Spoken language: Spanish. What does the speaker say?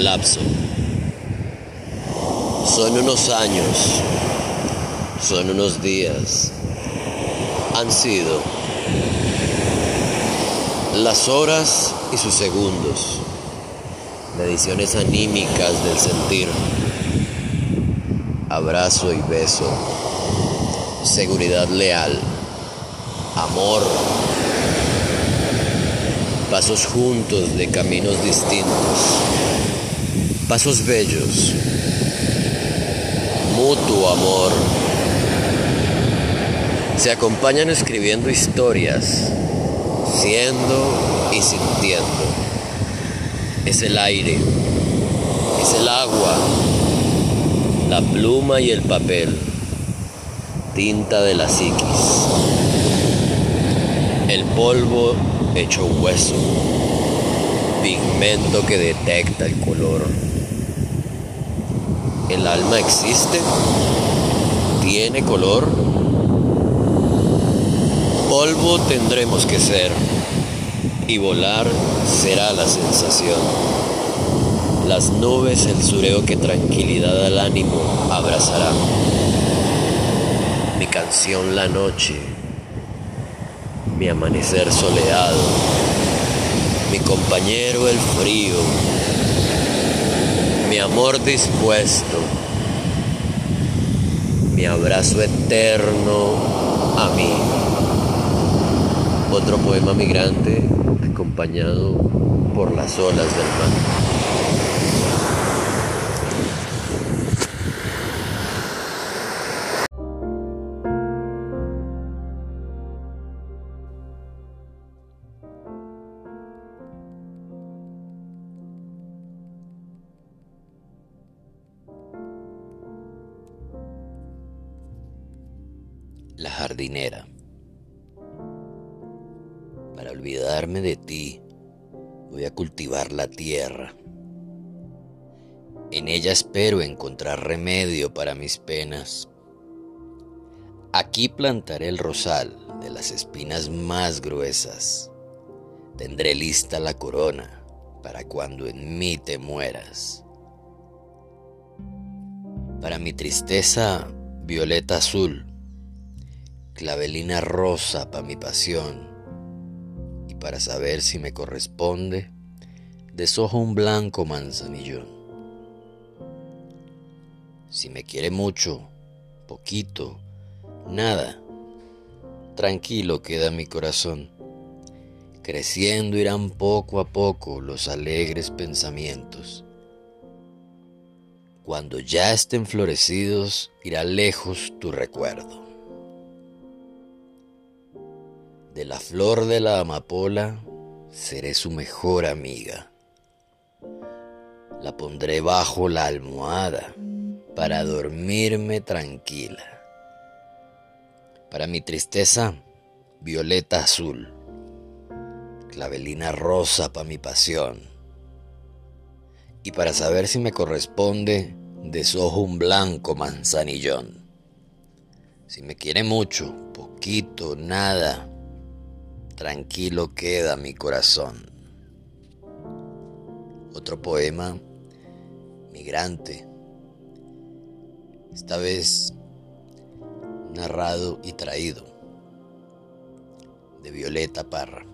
Lapso. Son unos años, son unos días, han sido las horas y sus segundos, mediciones anímicas del sentir, abrazo y beso, seguridad leal, amor, pasos juntos de caminos distintos, pasos bellos, mutuo amor. Se acompañan escribiendo historias, siendo y sintiendo. Es el aire, es el agua, la pluma y el papel, tinta de la psiquis, el polvo hecho hueso, pigmento que detecta el color. ¿El alma existe? ¿Tiene color? Polvo tendremos que ser y volar será la sensación. Las nubes el sureo que tranquilidad al ánimo abrazará. Mi canción la noche mi amanecer soleado, mi compañero el frío, mi amor dispuesto, mi abrazo eterno a mí. Otro poema migrante acompañado por las olas del mar. La jardinera. Para olvidarme de ti, voy a cultivar la tierra. En ella espero encontrar remedio para mis penas. Aquí plantaré el rosal de las espinas más gruesas. Tendré lista la corona para cuando en mí te mueras. Para mi tristeza, violeta azul clavelina rosa para mi pasión. Y para saber si me corresponde, deshojo un blanco manzanillón. Si me quiere mucho, poquito, nada, tranquilo queda mi corazón. Creciendo irán poco a poco los alegres pensamientos. Cuando ya estén florecidos, irá lejos tu recuerdo. De la flor de la amapola seré su mejor amiga. La pondré bajo la almohada para dormirme tranquila. Para mi tristeza, violeta azul. Clavelina rosa para mi pasión. Y para saber si me corresponde, desojo un blanco manzanillón. Si me quiere mucho, poquito, nada, tranquilo queda mi corazón. Otro poema, migrante, esta vez narrado y traído de Violeta Parra.